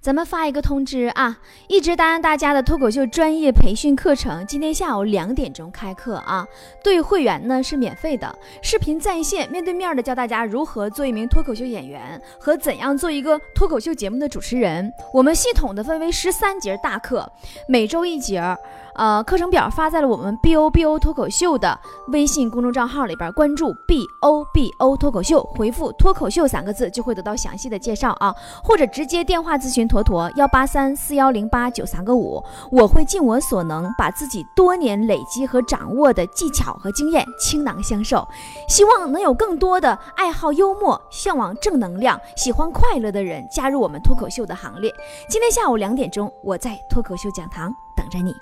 咱们发一个通知啊！一直答应大家的脱口秀专业培训课程，今天下午两点钟开课啊！对会员呢是免费的，视频在线，面对面的教大家如何做一名脱口秀演员和怎样做一个脱口秀节目的主持人。我们系统的分为十三节大课，每周一节。呃，课程表发在了我们 B O B O 脱口秀的微信公众账号里边，关注 B O B O 脱口秀，回复“脱口秀”三个字就会得到详细的介绍啊，或者直接电话咨询坨坨幺八三四幺零八九三个五，我会尽我所能把自己多年累积和掌握的技巧和经验倾囊相授，希望能有更多的爱好幽默、向往正能量、喜欢快乐的人加入我们脱口秀的行列。今天下午两点钟，我在脱口秀讲堂等着你。